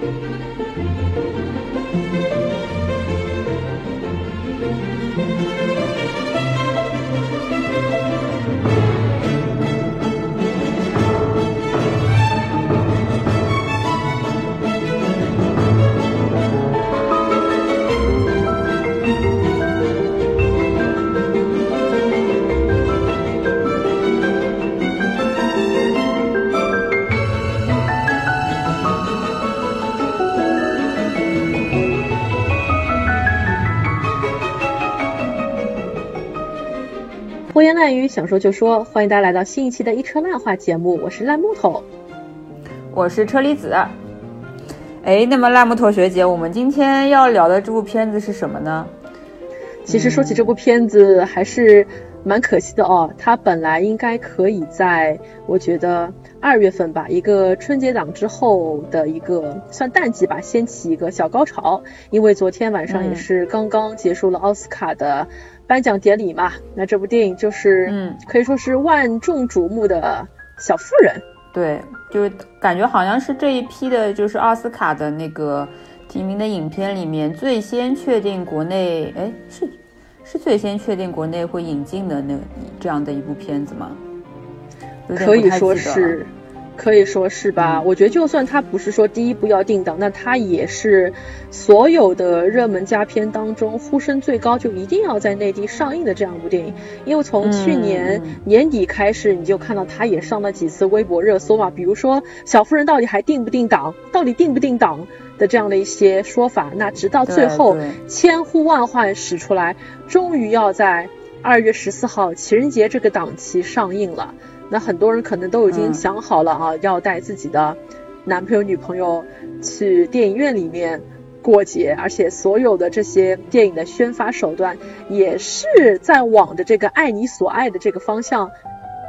Música 想说就说，欢迎大家来到新一期的一车烂话节目，我是烂木头，我是车厘子。哎，那么烂木头学姐，我们今天要聊的这部片子是什么呢？其实说起这部片子，还是蛮可惜的哦。它本来应该可以在，我觉得二月份吧，一个春节档之后的一个算淡季吧，掀起一个小高潮。因为昨天晚上也是刚刚结束了奥斯卡的。颁奖典礼嘛，那这部电影就是，嗯，可以说是万众瞩目的小妇人。对，就是感觉好像是这一批的，就是奥斯卡的那个提名的影片里面最先确定国内，哎，是是最先确定国内会引进的那这样的一部片子吗？可以说是。可以说是吧？我觉得就算它不是说第一部要定档，那它也是所有的热门佳片当中呼声最高，就一定要在内地上映的这样一部电影。因为从去年年底开始，你就看到它也上了几次微博热搜嘛，比如说《小妇人》到底还定不定档，到底定不定档的这样的一些说法。那直到最后千呼万唤始出来，终于要在二月十四号情人节这个档期上映了。那很多人可能都已经想好了啊，要带自己的男朋友、女朋友去电影院里面过节，而且所有的这些电影的宣发手段也是在往着这个爱你所爱的这个方向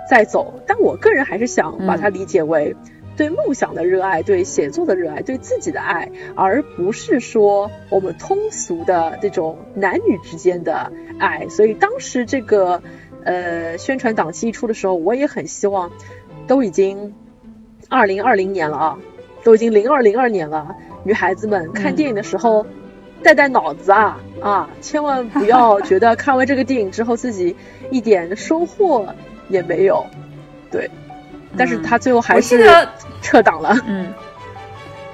在走。但我个人还是想把它理解为对梦想的热爱、对写作的热爱、对自己的爱，而不是说我们通俗的这种男女之间的爱。所以当时这个。呃，宣传档期一出的时候，我也很希望，都已经二零二零年了啊，都已经零二零二年了，女孩子们看电影的时候带带脑子啊啊，千万不要觉得看完这个电影之后自己一点收获也没有，对，但是他最后还是撤档了，嗯，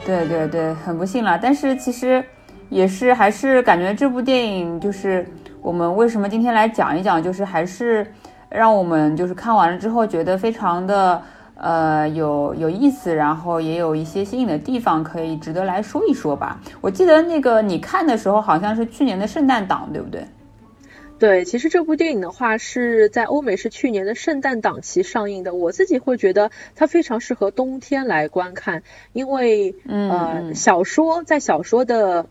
对对对，很不幸了，但是其实也是还是感觉这部电影就是。我们为什么今天来讲一讲？就是还是让我们就是看完了之后觉得非常的呃有有意思，然后也有一些新颖的地方可以值得来说一说吧。我记得那个你看的时候好像是去年的圣诞档，对不对？对，其实这部电影的话是在欧美是去年的圣诞档期上映的。我自己会觉得它非常适合冬天来观看，因为呃小说在小说的。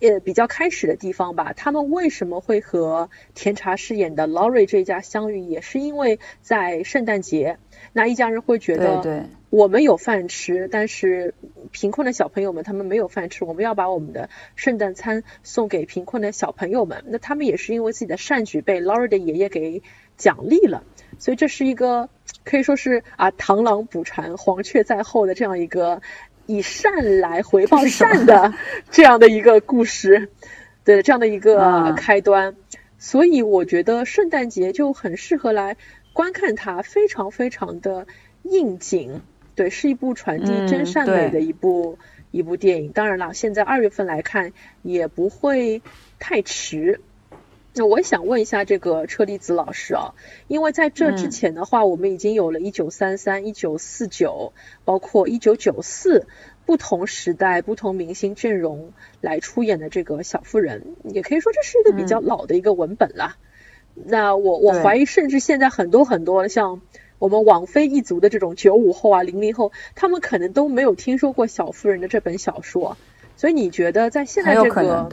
呃，比较开始的地方吧，他们为什么会和甜茶饰演的 Laurie 这一家相遇，也是因为在圣诞节，那一家人会觉得，我们有饭吃，但是贫困的小朋友们他们没有饭吃，我们要把我们的圣诞餐送给贫困的小朋友们，那他们也是因为自己的善举被 Laurie 的爷爷给奖励了，所以这是一个可以说是啊螳螂捕蝉，黄雀在后的这样一个。以善来回报善的这样的一个故事，对这样的一个开端，所以我觉得圣诞节就很适合来观看它，非常非常的应景，对，是一部传递真善美的一部一部电影。当然了，现在二月份来看也不会太迟。那我想问一下这个车厘子老师啊，因为在这之前的话，我们已经有了一九三三、一九四九，包括一九九四不同时代、不同明星阵容来出演的这个小妇人，也可以说这是一个比较老的一个文本了。那我我怀疑，甚至现在很多很多像我们网飞一族的这种九五后啊、零零后，他们可能都没有听说过小妇人的这本小说。所以你觉得在现在这个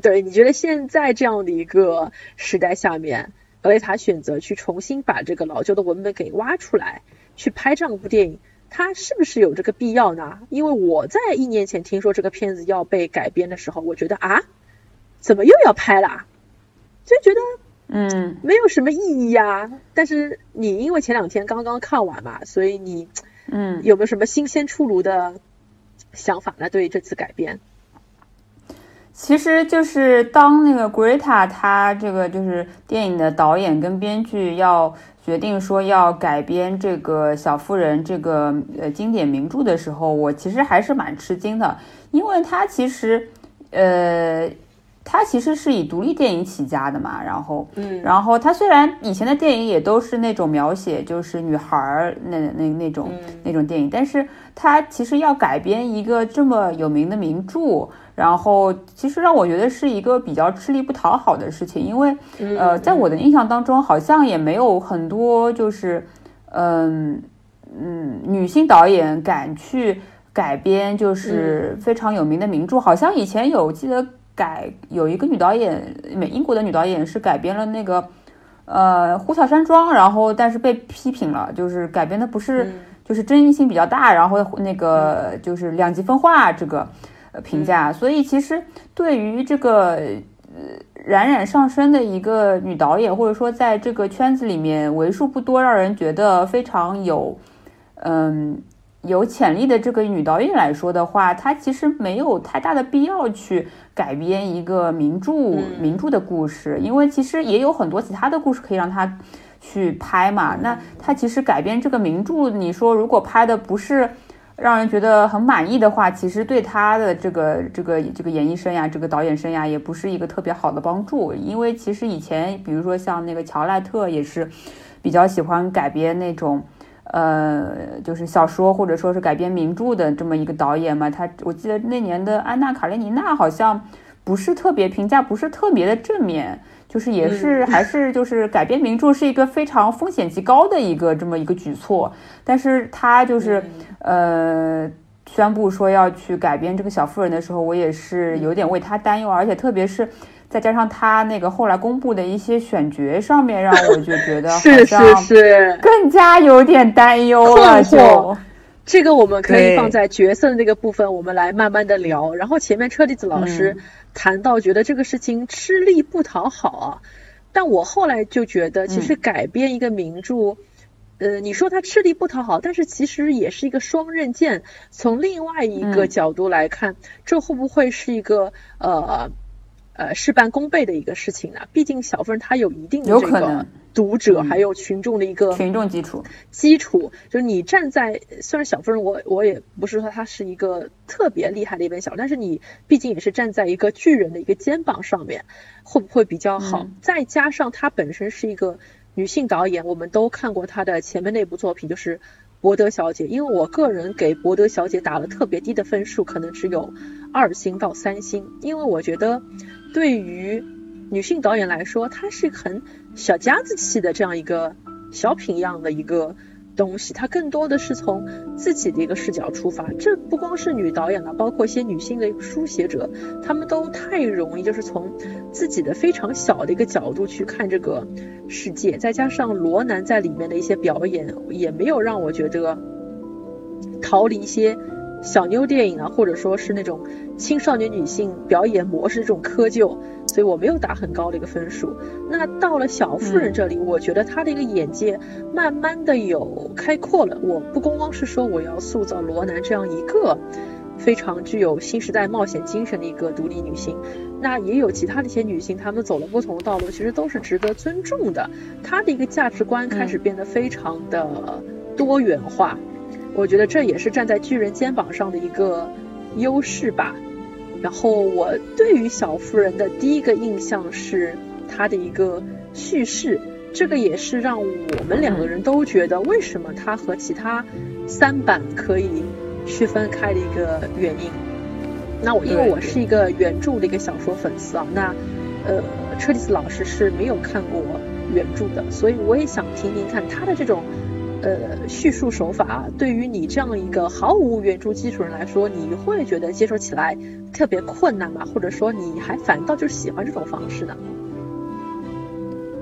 对？你觉得现在这样的一个时代下面，格雷塔选择去重新把这个老旧的文本给挖出来，去拍这样一部电影，它是不是有这个必要呢？因为我在一年前听说这个片子要被改编的时候，我觉得啊，怎么又要拍啦？就觉得嗯，没有什么意义呀。但是你因为前两天刚刚看完嘛，所以你嗯，有没有什么新鲜出炉的想法呢？对于这次改编，其实就是当那个 Greta 他这个就是电影的导演跟编剧要决定说要改编这个小妇人这个呃经典名著的时候，我其实还是蛮吃惊的，因为他其实呃。他其实是以独立电影起家的嘛，然后，嗯，然后他虽然以前的电影也都是那种描写就是女孩儿那那那种那种电影，但是他其实要改编一个这么有名的名著，然后其实让我觉得是一个比较吃力不讨好的事情，因为呃，在我的印象当中，好像也没有很多就是嗯嗯女性导演敢去改编就是非常有名的名著，好像以前有记得。改有一个女导演，美英国的女导演是改编了那个，呃《呼啸山庄》，然后但是被批评了，就是改编的不是，就是争议性比较大，然后那个就是两极分化这个评价。所以其实对于这个呃冉冉上升的一个女导演，或者说在这个圈子里面为数不多让人觉得非常有，嗯。有潜力的这个女导演来说的话，她其实没有太大的必要去改编一个名著名著的故事，因为其实也有很多其他的故事可以让她去拍嘛。那她其实改编这个名著，你说如果拍的不是让人觉得很满意的话，其实对他的这个这个这个演艺生涯、这个导演生涯也不是一个特别好的帮助。因为其实以前，比如说像那个乔赖特也是比较喜欢改编那种。呃，就是小说或者说是改编名著的这么一个导演嘛，他我记得那年的安娜卡列尼娜好像不是特别评价，不是特别的正面，就是也是还是就是改编名著是一个非常风险极高的一个这么一个举措，但是他就是呃宣布说要去改编这个小妇人的时候，我也是有点为他担忧，而且特别是。再加上他那个后来公布的一些选角上面，让我就觉得 是是是，更加有点担忧了。就这个我们可以放在角色的那个部分，我们来慢慢的聊。然后前面车厘子老师谈到，觉得这个事情吃力不讨好，但我后来就觉得，其实改编一个名著，呃，你说它吃力不讨好，但是其实也是一个双刃剑。从另外一个角度来看，这会不会是一个呃？呃，事半功倍的一个事情呢。毕竟小妇人她有一定的这个读者还有群众的一个群众基础。基础就是你站在虽然小夫人我我也不是说她是一个特别厉害的一本小，但是你毕竟也是站在一个巨人的一个肩膀上面，会不会比较好？再加上她本身是一个女性导演，我们都看过她的前面那部作品，就是《博德小姐》。因为我个人给《博德小姐》打了特别低的分数，可能只有二星到三星，因为我觉得。对于女性导演来说，她是很小家子气的这样一个小品一样的一个东西，它更多的是从自己的一个视角出发。这不光是女导演了，包括一些女性的书写者，他们都太容易就是从自己的非常小的一个角度去看这个世界。再加上罗南在里面的一些表演，也没有让我觉得逃离一些。小妞电影啊，或者说是那种青少年女性表演模式这种窠臼，所以我没有打很高的一个分数。那到了小妇人这里，我觉得她的一个眼界慢慢的有开阔了。我不光光是说我要塑造罗南这样一个非常具有新时代冒险精神的一个独立女性，那也有其他的一些女性，她们走了不同的道路，其实都是值得尊重的。她的一个价值观开始变得非常的多元化。我觉得这也是站在巨人肩膀上的一个优势吧。然后我对于小妇人的第一个印象是她的一个叙事，这个也是让我们两个人都觉得为什么她和其他三版可以区分开的一个原因。那我因为我是一个原著的一个小说粉丝啊，那呃车厘子老师是没有看过原著的，所以我也想听听看他的这种。呃，叙述手法对于你这样一个毫无原著基础人来说，你会觉得接受起来特别困难吗？或者说你还反倒就喜欢这种方式呢？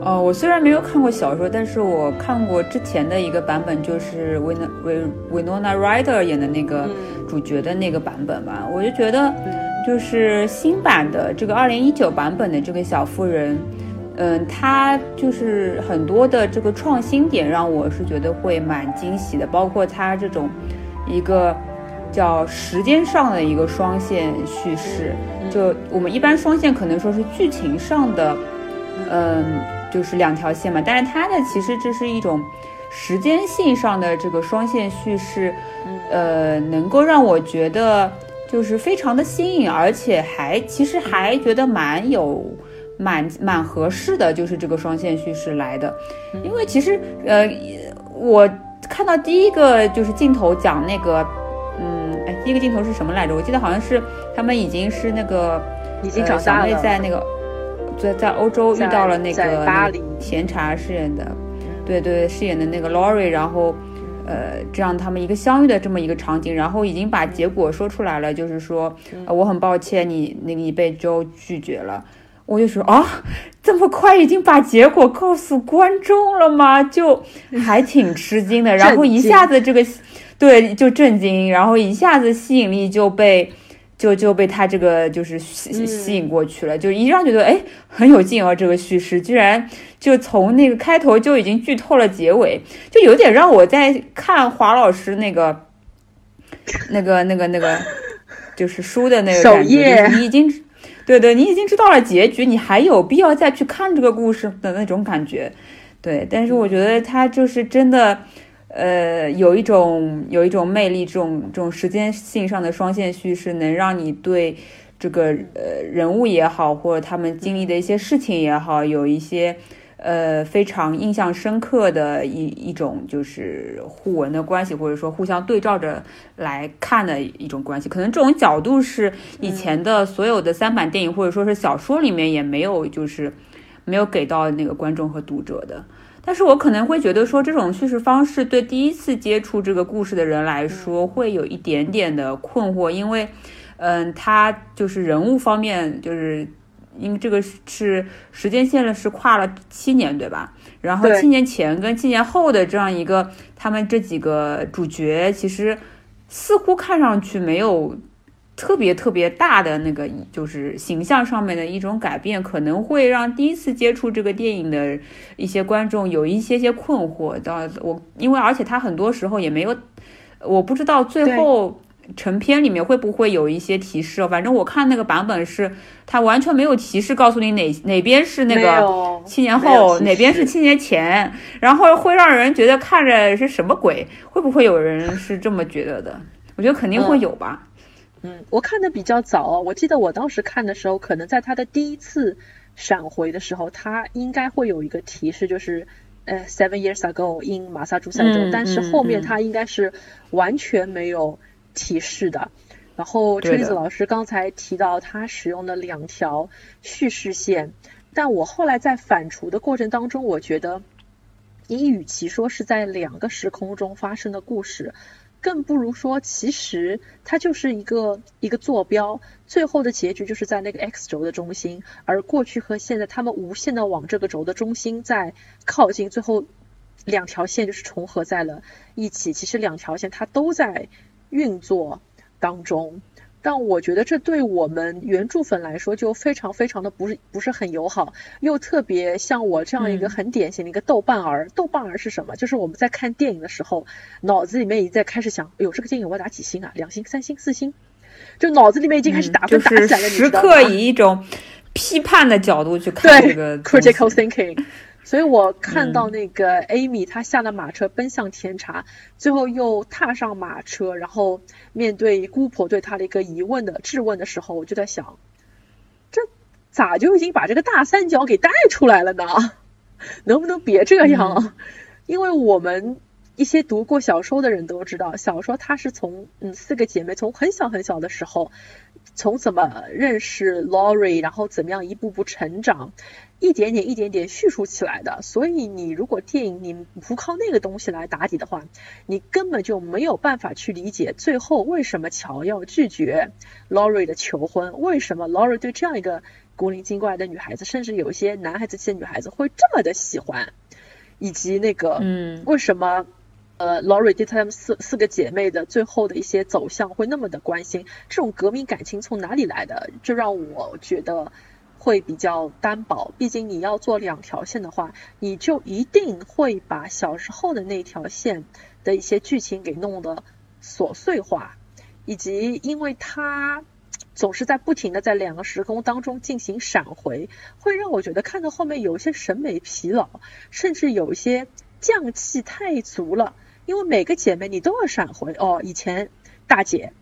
哦，我虽然没有看过小说，但是我看过之前的一个版本，就是维维维诺娜· d e r 演的那个主角的那个版本吧。我就觉得，就是新版的这个二零一九版本的这个小妇人。嗯，它就是很多的这个创新点，让我是觉得会蛮惊喜的。包括它这种一个叫时间上的一个双线叙事。就我们一般双线可能说是剧情上的，嗯，就是两条线嘛。但是它的其实这是一种时间性上的这个双线叙事，呃，能够让我觉得就是非常的新颖，而且还其实还觉得蛮有。蛮蛮合适的，就是这个双线叙事来的，因为其实呃，我看到第一个就是镜头讲那个，嗯，哎，第一个镜头是什么来着？我记得好像是他们已经是那个已经长大了，小妹在那个在在欧洲遇到了那个巴黎。甜茶饰演的，对对，饰演的那个 Laurie，然后呃，这样他们一个相遇的这么一个场景，然后已经把结果说出来了，就是说我很抱歉你那个你被 Joe 拒绝了。我就说啊，这么快已经把结果告诉观众了吗？就还挺吃惊的。然后一下子这个，对，就震惊，然后一下子吸引力就被就就被他这个就是吸吸引过去了，就一让觉得哎很有劲哦，这个叙事居然就从那个开头就已经剧透了结尾，就有点让我在看华老师那个那个那个那个就是书的那个感觉，你已经。对对，你已经知道了结局，你还有必要再去看这个故事的那种感觉，对。但是我觉得它就是真的，呃，有一种有一种魅力，这种这种时间性上的双线叙事，能让你对这个呃人物也好，或者他们经历的一些事情也好，有一些。呃，非常印象深刻的一一种就是互文的关系，或者说互相对照着来看的一种关系。可能这种角度是以前的所有的三版电影或者说是小说里面也没有，就是没有给到那个观众和读者的。但是我可能会觉得说，这种叙事方式对第一次接触这个故事的人来说，会有一点点的困惑，因为，嗯，他就是人物方面就是。因为这个是时间线了，是跨了七年，对吧？然后七年前跟七年后的这样一个，他们这几个主角其实似乎看上去没有特别特别大的那个，就是形象上面的一种改变，可能会让第一次接触这个电影的一些观众有一些些困惑。到我，因为而且他很多时候也没有，我不知道最后。成片里面会不会有一些提示？反正我看那个版本是，它完全没有提示告诉你哪哪边是那个七年后，哪边是七年前，然后会让人觉得看着是什么鬼？会不会有人是这么觉得的？我觉得肯定会有吧。嗯，我看的比较早，我记得我当时看的时候，可能在他的第一次闪回的时候，他应该会有一个提示，就是呃，seven years ago in 马萨诸塞州，但是后面他应该是完全没有。提示的，然后车厘子老师刚才提到他使用的两条叙事线，但我后来在反刍的过程当中，我觉得你与其说是在两个时空中发生的故事，更不如说其实它就是一个一个坐标，最后的结局就是在那个 x 轴的中心，而过去和现在他们无限的往这个轴的中心在靠近，最后两条线就是重合在了一起。其实两条线它都在。运作当中，但我觉得这对我们原著粉来说就非常非常的不是不是很友好，又特别像我这样一个很典型的一个豆瓣儿。豆瓣儿是什么？就是我们在看电影的时候，脑子里面已经在开始想，哎呦，这个电影我要打几星啊？两星、三星、四星，就脑子里面已经开始打分打起来了。时刻以一种批判的角度去看这个 critical thinking。所以我看到那个 Amy，她下了马车奔向甜茶，最后又踏上马车，然后面对姑婆对她的一个疑问的质问的时候，我就在想，这咋就已经把这个大三角给带出来了呢？能不能别这样？因为我们一些读过小说的人都知道，小说它是从嗯四个姐妹从很小很小的时候，从怎么认识 Laurie，然后怎么样一步步成长。一点点、一点点叙述起来的，所以你如果电影你不靠那个东西来打底的话，你根本就没有办法去理解最后为什么乔要拒绝 Laurie 的求婚，为什么 Laurie 对这样一个古灵精怪的女孩子，甚至有一些男孩子气的女孩子会这么的喜欢，以及那个，嗯，为什么呃 Laurie 对他们四四个姐妹的最后的一些走向会那么的关心，这种革命感情从哪里来的？就让我觉得。会比较单薄，毕竟你要做两条线的话，你就一定会把小时候的那条线的一些剧情给弄得琐碎化，以及因为它总是在不停的在两个时空当中进行闪回，会让我觉得看到后面有一些审美疲劳，甚至有一些匠气太足了。因为每个姐妹你都要闪回哦，以前大姐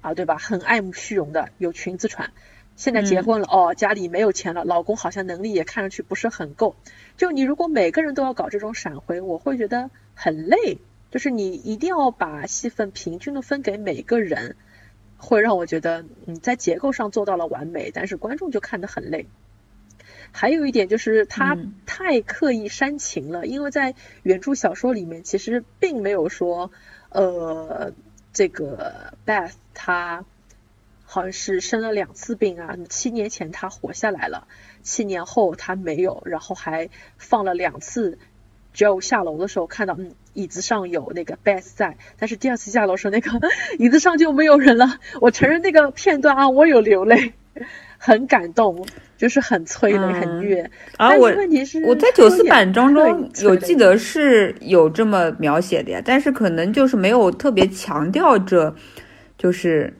啊，对吧？很爱慕虚荣的，有裙子穿。现在结婚了哦，家里没有钱了，老公好像能力也看上去不是很够。就你如果每个人都要搞这种闪回，我会觉得很累。就是你一定要把戏份平均的分给每个人，会让我觉得你在结构上做到了完美，但是观众就看得很累。还有一点就是他太刻意煽情了，因为在原著小说里面其实并没有说，呃，这个 Beth 他。好像是生了两次病啊，七年前他活下来了，七年后他没有，然后还放了两次，Joe 下楼的时候看到，嗯，椅子上有那个 Beth 在，但是第二次下楼时候那个 椅子上就没有人了。我承认那个片段啊，我有流泪，很感动，就是很催泪，很虐。啊，我问题是我在九四版当中有记得是有这么描写的呀，但是可能就是没有特别强调这，就是。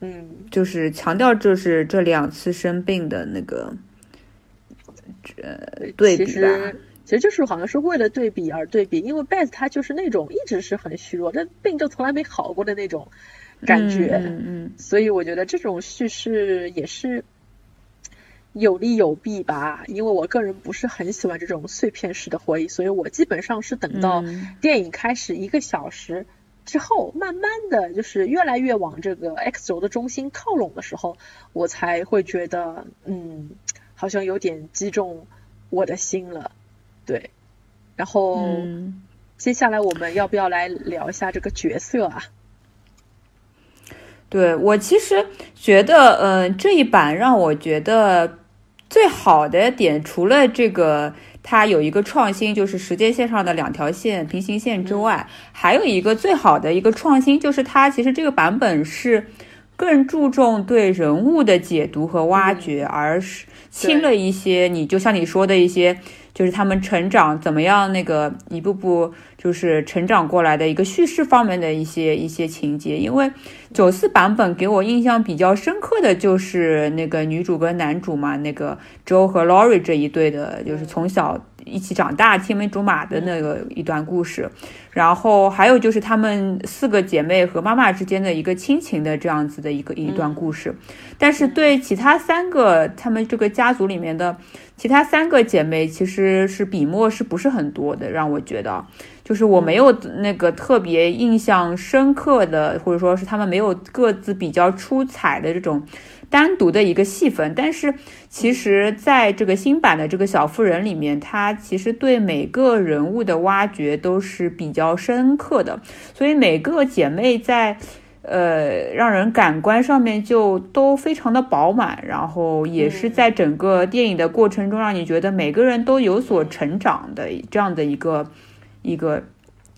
嗯，就是强调就是这两次生病的那个，呃，对比吧。其实其实就是好像是为了对比而对比，因为 Beth 他就是那种一直是很虚弱，但病就从来没好过的那种感觉。嗯嗯。所以我觉得这种叙事也是有利有弊吧，因为我个人不是很喜欢这种碎片式的回忆，所以我基本上是等到电影开始一个小时。之后，慢慢的就是越来越往这个 X 轴的中心靠拢的时候，我才会觉得，嗯，好像有点击中我的心了，对。然后，接下来我们要不要来聊一下这个角色啊？对我其实觉得，嗯，这一版让我觉得最好的点，除了这个。它有一个创新，就是时间线上的两条线平行线之外，还有一个最好的一个创新，就是它其实这个版本是更注重对人物的解读和挖掘，而是轻了一些。你就像你说的一些。就是他们成长怎么样，那个一步步就是成长过来的一个叙事方面的一些一些情节。因为九四版本给我印象比较深刻的就是那个女主跟男主嘛，那个 Joe 和 Laurie 这一对的，就是从小一起长大、青梅竹马的那个一段故事。然后还有就是她们四个姐妹和妈妈之间的一个亲情的这样子的一个一段故事。但是对其他三个她们这个家族里面的。其他三个姐妹其实是笔墨是不是很多的？让我觉得，就是我没有那个特别印象深刻的，或者说是她们没有各自比较出彩的这种单独的一个戏份。但是，其实在这个新版的这个小妇人里面，她其实对每个人物的挖掘都是比较深刻的，所以每个姐妹在。呃，让人感官上面就都非常的饱满，然后也是在整个电影的过程中，让你觉得每个人都有所成长的这样的一个一个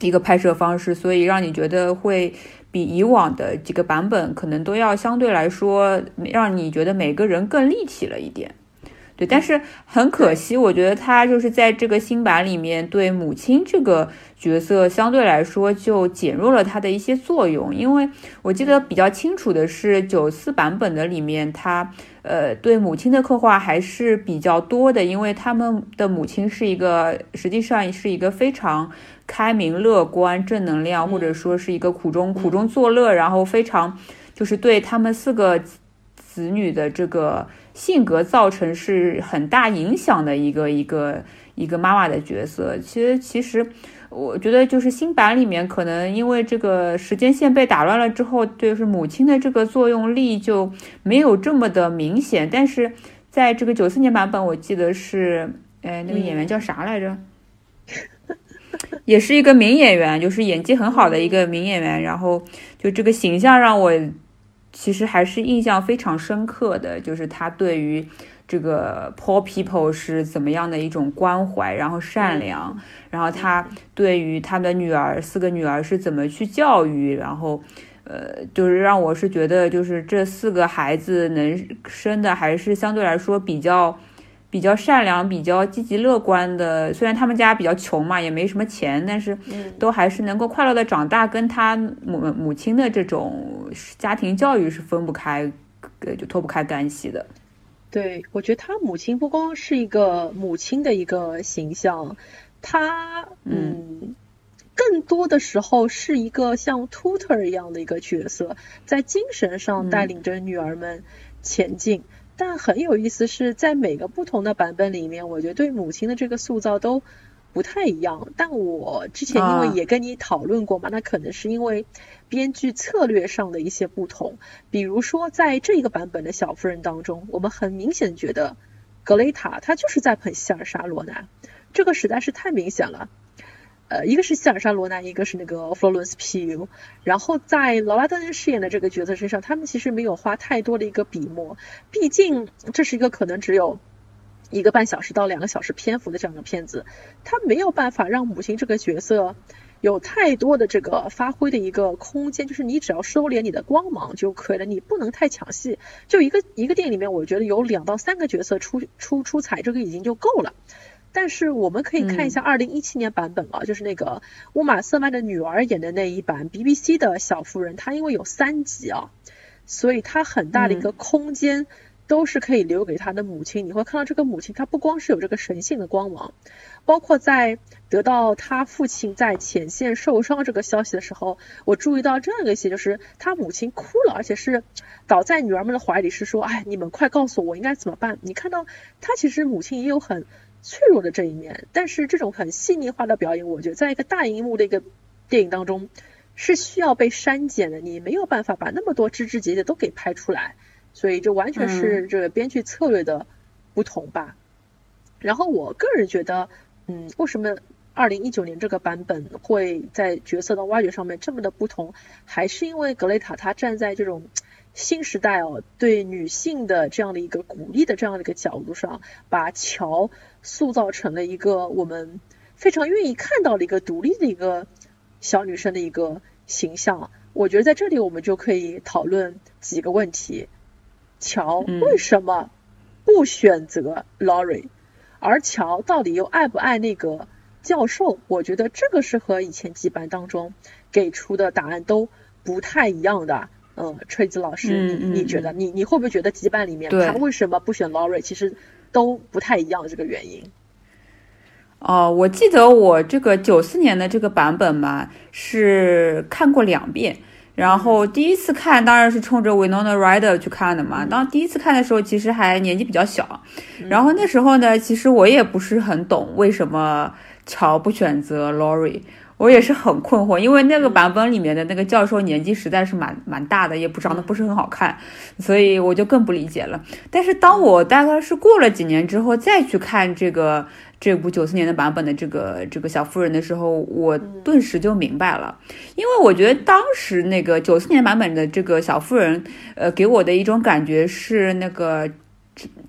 一个拍摄方式，所以让你觉得会比以往的几个版本可能都要相对来说，让你觉得每个人更立体了一点。对，但是很可惜，我觉得他就是在这个新版里面对母亲这个角色相对来说就减弱了他的一些作用，因为我记得比较清楚的是九四版本的里面，他呃对母亲的刻画还是比较多的，因为他们的母亲是一个实际上是一个非常开明、乐观、正能量，或者说是一个苦中苦中作乐，然后非常就是对他们四个子女的这个。性格造成是很大影响的一个一个一个妈妈的角色。其实其实，我觉得就是新版里面可能因为这个时间线被打乱了之后，就是母亲的这个作用力就没有这么的明显。但是在这个九四年版本，我记得是，哎，那个演员叫啥来着？也是一个名演员，就是演技很好的一个名演员。然后就这个形象让我。其实还是印象非常深刻的，就是他对于这个 poor people 是怎么样的一种关怀，然后善良，然后他对于他的女儿四个女儿是怎么去教育，然后，呃，就是让我是觉得，就是这四个孩子能生的还是相对来说比较比较善良、比较积极乐观的。虽然他们家比较穷嘛，也没什么钱，但是都还是能够快乐的长大，跟他母母亲的这种家庭教育是分不开，呃，就脱不开干系的。对，我觉得他母亲不光是一个母亲的一个形象，他嗯。更多的时候是一个像 tutor 一样的一个角色，在精神上带领着女儿们前进。但很有意思是在每个不同的版本里面，我觉得对母亲的这个塑造都不太一样。但我之前因为也跟你讨论过嘛，那可能是因为编剧策略上的一些不同。比如说在这一个版本的小夫人当中，我们很明显觉得格雷塔她就是在捧希尔莎罗南，这个实在是太明显了。呃，一个是希尔莎罗南，一个是那个 Florence Pugh，然后在劳拉登恩饰演的这个角色身上，他们其实没有花太多的一个笔墨，毕竟这是一个可能只有一个半小时到两个小时篇幅的这样的片子，它没有办法让母亲这个角色有太多的这个发挥的一个空间，就是你只要收敛你的光芒就可以了，你不能太抢戏。就一个一个电影里面，我觉得有两到三个角色出出出彩，这个已经就够了。但是我们可以看一下二零一七年版本啊，就是那个乌玛瑟曼的女儿演的那一版 BBC 的小妇人，她因为有三集啊，所以她很大的一个空间都是可以留给她的母亲。你会看到这个母亲，她不光是有这个神性的光芒，包括在得到她父亲在前线受伤这个消息的时候，我注意到这样一个戏，就是她母亲哭了，而且是倒在女儿们的怀里，是说：“哎，你们快告诉我应该怎么办。”你看到她其实母亲也有很。脆弱的这一面，但是这种很细腻化的表演，我觉得在一个大荧幕的一个电影当中是需要被删减的，你没有办法把那么多枝枝节节都给拍出来，所以这完全是这个编剧策略的不同吧。然后我个人觉得，嗯，为什么二零一九年这个版本会在角色的挖掘上面这么的不同，还是因为格雷塔她站在这种。新时代哦，对女性的这样的一个鼓励的这样的一个角度上，把乔塑造成了一个我们非常愿意看到的一个独立的一个小女生的一个形象。我觉得在这里我们就可以讨论几个问题：乔为什么不选择 Laurie，而乔到底又爱不爱那个教授？我觉得这个是和以前几版当中给出的答案都不太一样的。嗯，锤子老师，你你觉得，你你会不会觉得几版里面他为什么不选 Laurie，其实都不太一样这个原因？哦，我记得我这个九四年的这个版本嘛，是看过两遍。然后第一次看当然是冲着 Winona Ryder 去看的嘛。当第一次看的时候，其实还年纪比较小。然后那时候呢，其实我也不是很懂为什么乔不选择 Laurie。我也是很困惑，因为那个版本里面的那个教授年纪实在是蛮蛮大的，也不长得不是很好看，所以我就更不理解了。但是当我大概是过了几年之后再去看这个这部九四年的版本的这个这个小妇人的时候，我顿时就明白了，因为我觉得当时那个九四年版本的这个小妇人，呃，给我的一种感觉是那个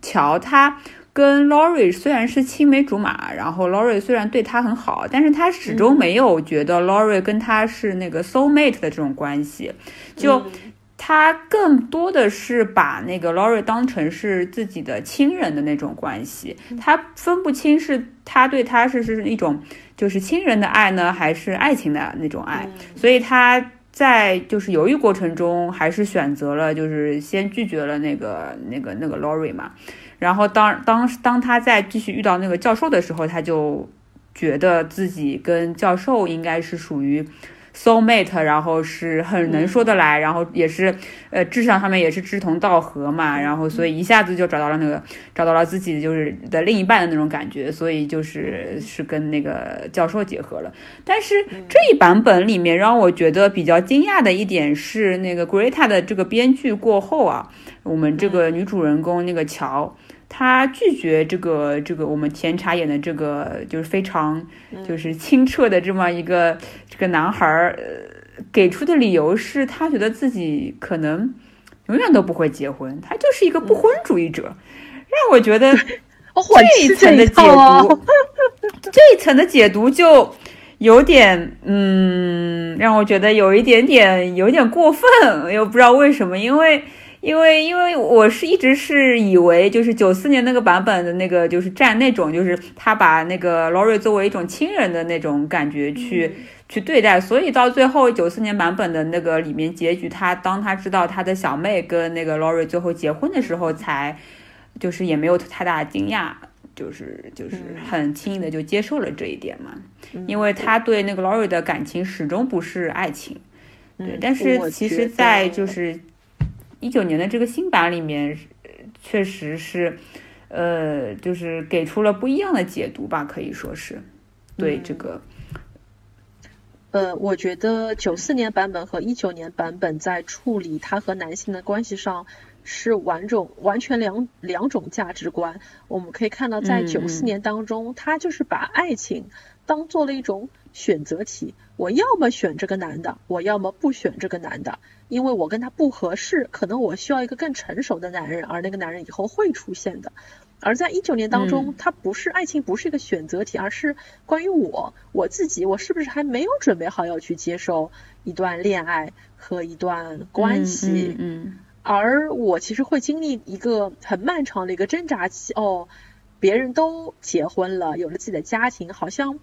乔他。跟 Laurie 虽然是青梅竹马，然后 Laurie 虽然对他很好，但是他始终没有觉得 Laurie 跟他是那个 soul mate 的这种关系，就他更多的是把那个 Laurie 当成是自己的亲人的那种关系，他分不清是他对他是是一种就是亲人的爱呢，还是爱情的那种爱，所以他在就是犹豫过程中，还是选择了就是先拒绝了那个那个那个 Laurie 嘛。然后当当当他在继续遇到那个教授的时候，他就觉得自己跟教授应该是属于 soul mate，然后是很能说得来，然后也是呃志向上面也是志同道合嘛，然后所以一下子就找到了那个找到了自己就是的另一半的那种感觉，所以就是是跟那个教授结合了。但是这一版本里面让我觉得比较惊讶的一点是，那个 Greta 的这个编剧过后啊，我们这个女主人公那个乔。他拒绝这个这个我们甜茶演的这个就是非常就是清澈的这么一个这个男孩儿，给出的理由是他觉得自己可能永远都不会结婚，他就是一个不婚主义者，让我觉得 这一层的解读，这一层的解读就有点，嗯，让我觉得有一点点，有点过分，又不知道为什么，因为。因为因为我是一直是以为就是九四年那个版本的那个就是占那种就是他把那个 Lori 作为一种亲人的那种感觉去去对待，所以到最后九四年版本的那个里面结局，他当他知道他的小妹跟那个 Lori 最后结婚的时候，才就是也没有太大的惊讶，就是就是很轻易的就接受了这一点嘛，因为他对那个 Lori 的感情始终不是爱情，对，但是其实，在就是。一九年的这个新版里面，确实是，呃，就是给出了不一样的解读吧，可以说是对这个。呃，我觉得九四年版本和一九年版本在处理他和男性的关系上是完种完全两两种价值观。我们可以看到，在九四年当中，他就是把爱情当做了一种选择题，我要么选这个男的，我要么不选这个男的。因为我跟他不合适，可能我需要一个更成熟的男人，而那个男人以后会出现的。而在一九年当中，他不是爱情，不是一个选择题，而是关于我我自己，我是不是还没有准备好要去接受一段恋爱和一段关系？嗯，而我其实会经历一个很漫长的一个挣扎期。哦，别人都结婚了，有了自己的家庭，好像。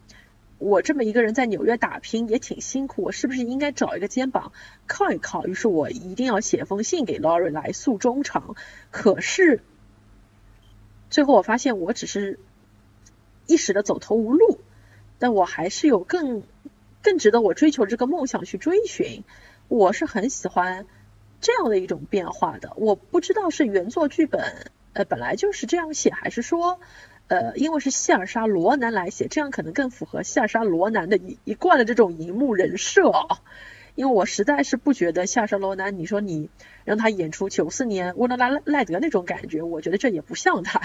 我这么一个人在纽约打拼也挺辛苦，我是不是应该找一个肩膀靠一靠？于是我一定要写封信给 Lori 来诉衷肠。可是最后我发现我只是一时的走投无路，但我还是有更更值得我追求这个梦想去追寻。我是很喜欢这样的一种变化的。我不知道是原作剧本呃本来就是这样写，还是说。呃，因为是希尔莎罗南来写，这样可能更符合希尔莎罗南的一一贯的这种荧幕人设啊。因为我实在是不觉得希尔莎罗南，你说你让他演出九四年乌诺拉赖德那种感觉，我觉得这也不像他。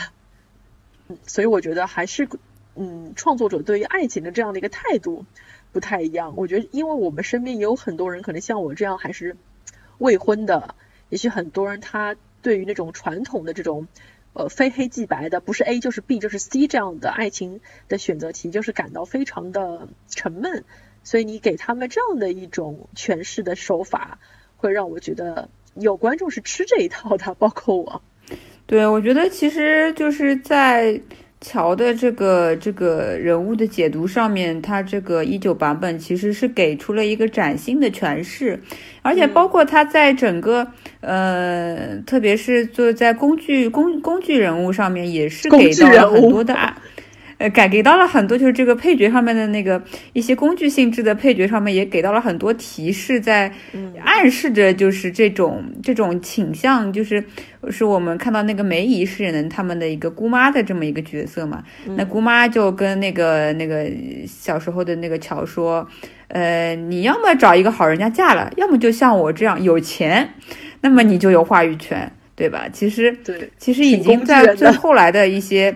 嗯，所以我觉得还是嗯，创作者对于爱情的这样的一个态度不太一样。我觉得，因为我们身边也有很多人可能像我这样还是未婚的，也许很多人他对于那种传统的这种。呃，非黑即白的，不是 A 就是 B 就是 C 这样的爱情的选择题，就是感到非常的沉闷。所以你给他们这样的一种诠释的手法，会让我觉得有观众是吃这一套的，包括我。对，我觉得其实就是在。乔的这个这个人物的解读上面，他这个一九版本其实是给出了一个崭新的诠释，而且包括他在整个呃，特别是做在工具工工具人物上面，也是给到了很多的爱。呃，改给到了很多，就是这个配角上面的那个一些工具性质的配角上面，也给到了很多提示，在暗示着就是这种这种倾向，就是是我们看到那个梅姨饰演的他们的一个姑妈的这么一个角色嘛。那姑妈就跟那个那个小时候的那个乔说，呃，你要么找一个好人家嫁了，要么就像我这样有钱，那么你就有话语权，对吧？其实对，其实已经在最后来的一些。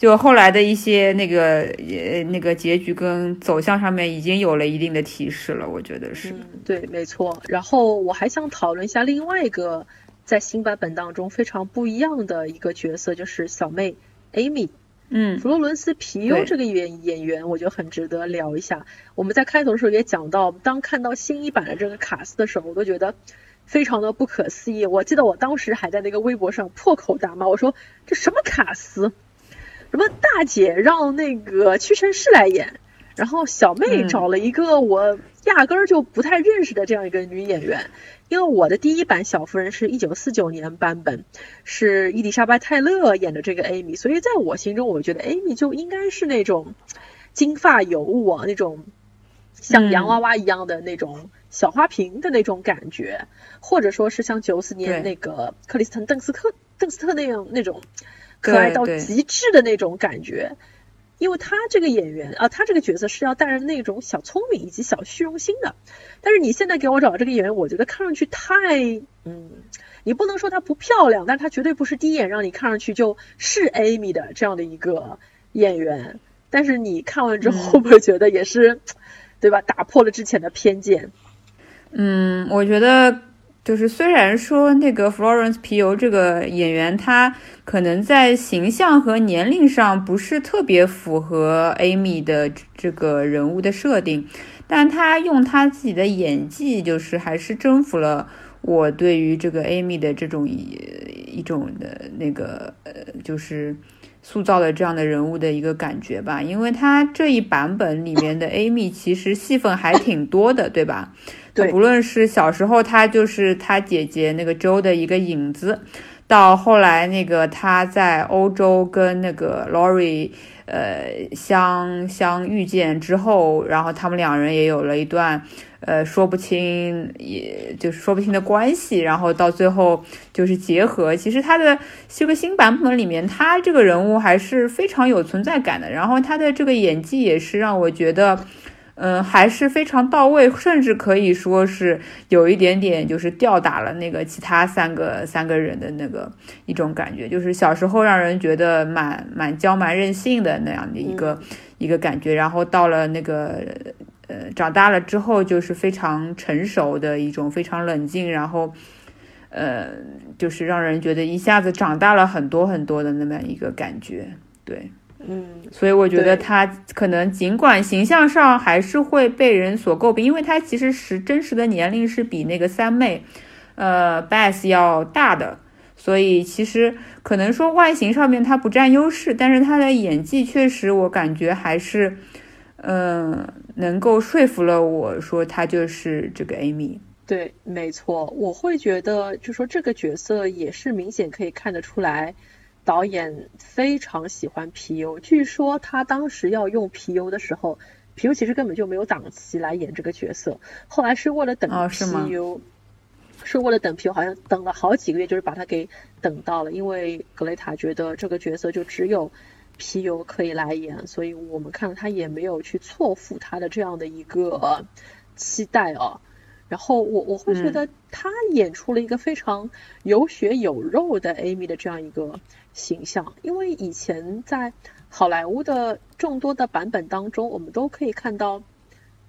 就后来的一些那个呃那个结局跟走向上面已经有了一定的提示了，我觉得是。对，没错。然后我还想讨论一下另外一个在新版本当中非常不一样的一个角色，就是小妹 Amy。嗯。弗洛伦斯皮尤这个演演员，我觉得很值得聊一下。我们在开头的时候也讲到，当看到新一版的这个卡斯的时候，我都觉得非常的不可思议。我记得我当时还在那个微博上破口大骂，我说这什么卡斯？什么大姐让那个屈臣氏来演，然后小妹找了一个我压根儿就不太认识的这样一个女演员，因为我的第一版小夫人是一九四九年版本，是伊丽莎白泰勒演的这个 Amy，，所以在我心中，我觉得 Amy 就应该是那种金发尤物啊，那种像洋娃娃一样的那种小花瓶的那种感觉，或者说是像九四年那个克里斯滕邓斯特邓斯特那样那种。可爱到极致的那种感觉，因为他这个演员啊，他这个角色是要带着那种小聪明以及小虚荣心的。但是你现在给我找这个演员，我觉得看上去太……嗯，你不能说她不漂亮，但是她绝对不是第一眼让你看上去就是 Amy 的这样的一个演员。但是你看完之后，会不会觉得也是，对吧？打破了之前的偏见。嗯，我觉得。就是虽然说那个 Florence pu 这个演员，他可能在形象和年龄上不是特别符合 Amy 的这个人物的设定，但他用他自己的演技，就是还是征服了我对于这个 Amy 的这种一一种的那个呃，就是塑造的这样的人物的一个感觉吧。因为他这一版本里面的 Amy 其实戏份还挺多的，对吧？对，不论是小时候他就是他姐姐那个 Jo 的一个影子，到后来那个他在欧洲跟那个 Lori 呃相相遇见之后，然后他们两人也有了一段呃说不清，也就是说不清的关系，然后到最后就是结合。其实他的这个新版本里面，他这个人物还是非常有存在感的，然后他的这个演技也是让我觉得。嗯，还是非常到位，甚至可以说是有一点点就是吊打了那个其他三个三个人的那个一种感觉，就是小时候让人觉得蛮蛮娇蛮任性的那样的一个一个感觉，然后到了那个呃长大了之后，就是非常成熟的一种非常冷静，然后呃就是让人觉得一下子长大了很多很多的那么一个感觉，对。嗯，所以我觉得他可能尽管形象上还是会被人所诟病，因为他其实是真实的年龄是比那个三妹，呃，Bass 要大的，所以其实可能说外形上面他不占优势，但是他的演技确实我感觉还是，嗯，能够说服了我说他就是这个 Amy。对，没错，我会觉得就说这个角色也是明显可以看得出来。导演非常喜欢皮尤，据说他当时要用皮尤的时候，皮尤其实根本就没有档期来演这个角色。后来是为了等皮尤，是为了等皮尤，好像等了好几个月，就是把他给等到了。因为格雷塔觉得这个角色就只有皮尤可以来演，所以我们看到他也没有去错付他的这样的一个期待哦。然后我我会觉得他演出了一个非常有血有肉的 Amy 的这样一个形象，因为以前在好莱坞的众多的版本当中，我们都可以看到，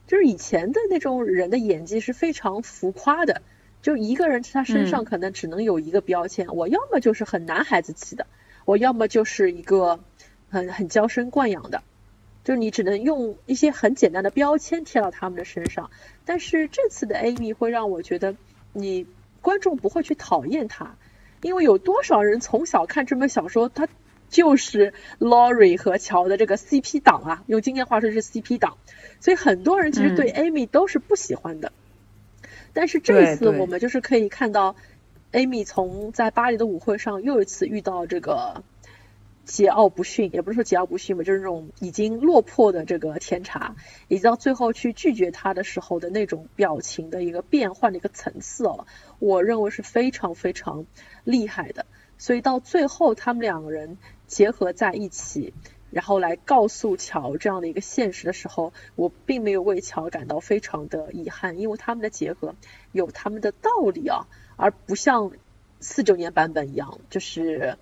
就是以前的那种人的演技是非常浮夸的，就一个人他身上可能只能有一个标签，我要么就是很男孩子气的，我要么就是一个很很娇生惯养的。就是你只能用一些很简单的标签贴到他们的身上，但是这次的 Amy 会让我觉得，你观众不会去讨厌他，因为有多少人从小看这本小说，他就是 Laurie 和乔的这个 CP 党啊，用今天话说是 CP 党，所以很多人其实对 Amy 都是不喜欢的。但是这次我们就是可以看到，Amy 从在巴黎的舞会上又一次遇到这个。桀骜不驯，也不是说桀骜不驯吧，就是那种已经落魄的这个甜茶，以及到最后去拒绝他的时候的那种表情的一个变换的一个层次哦，我认为是非常非常厉害的。所以到最后他们两个人结合在一起，然后来告诉乔这样的一个现实的时候，我并没有为乔感到非常的遗憾，因为他们的结合有他们的道理啊，而不像四九年版本一样，就是。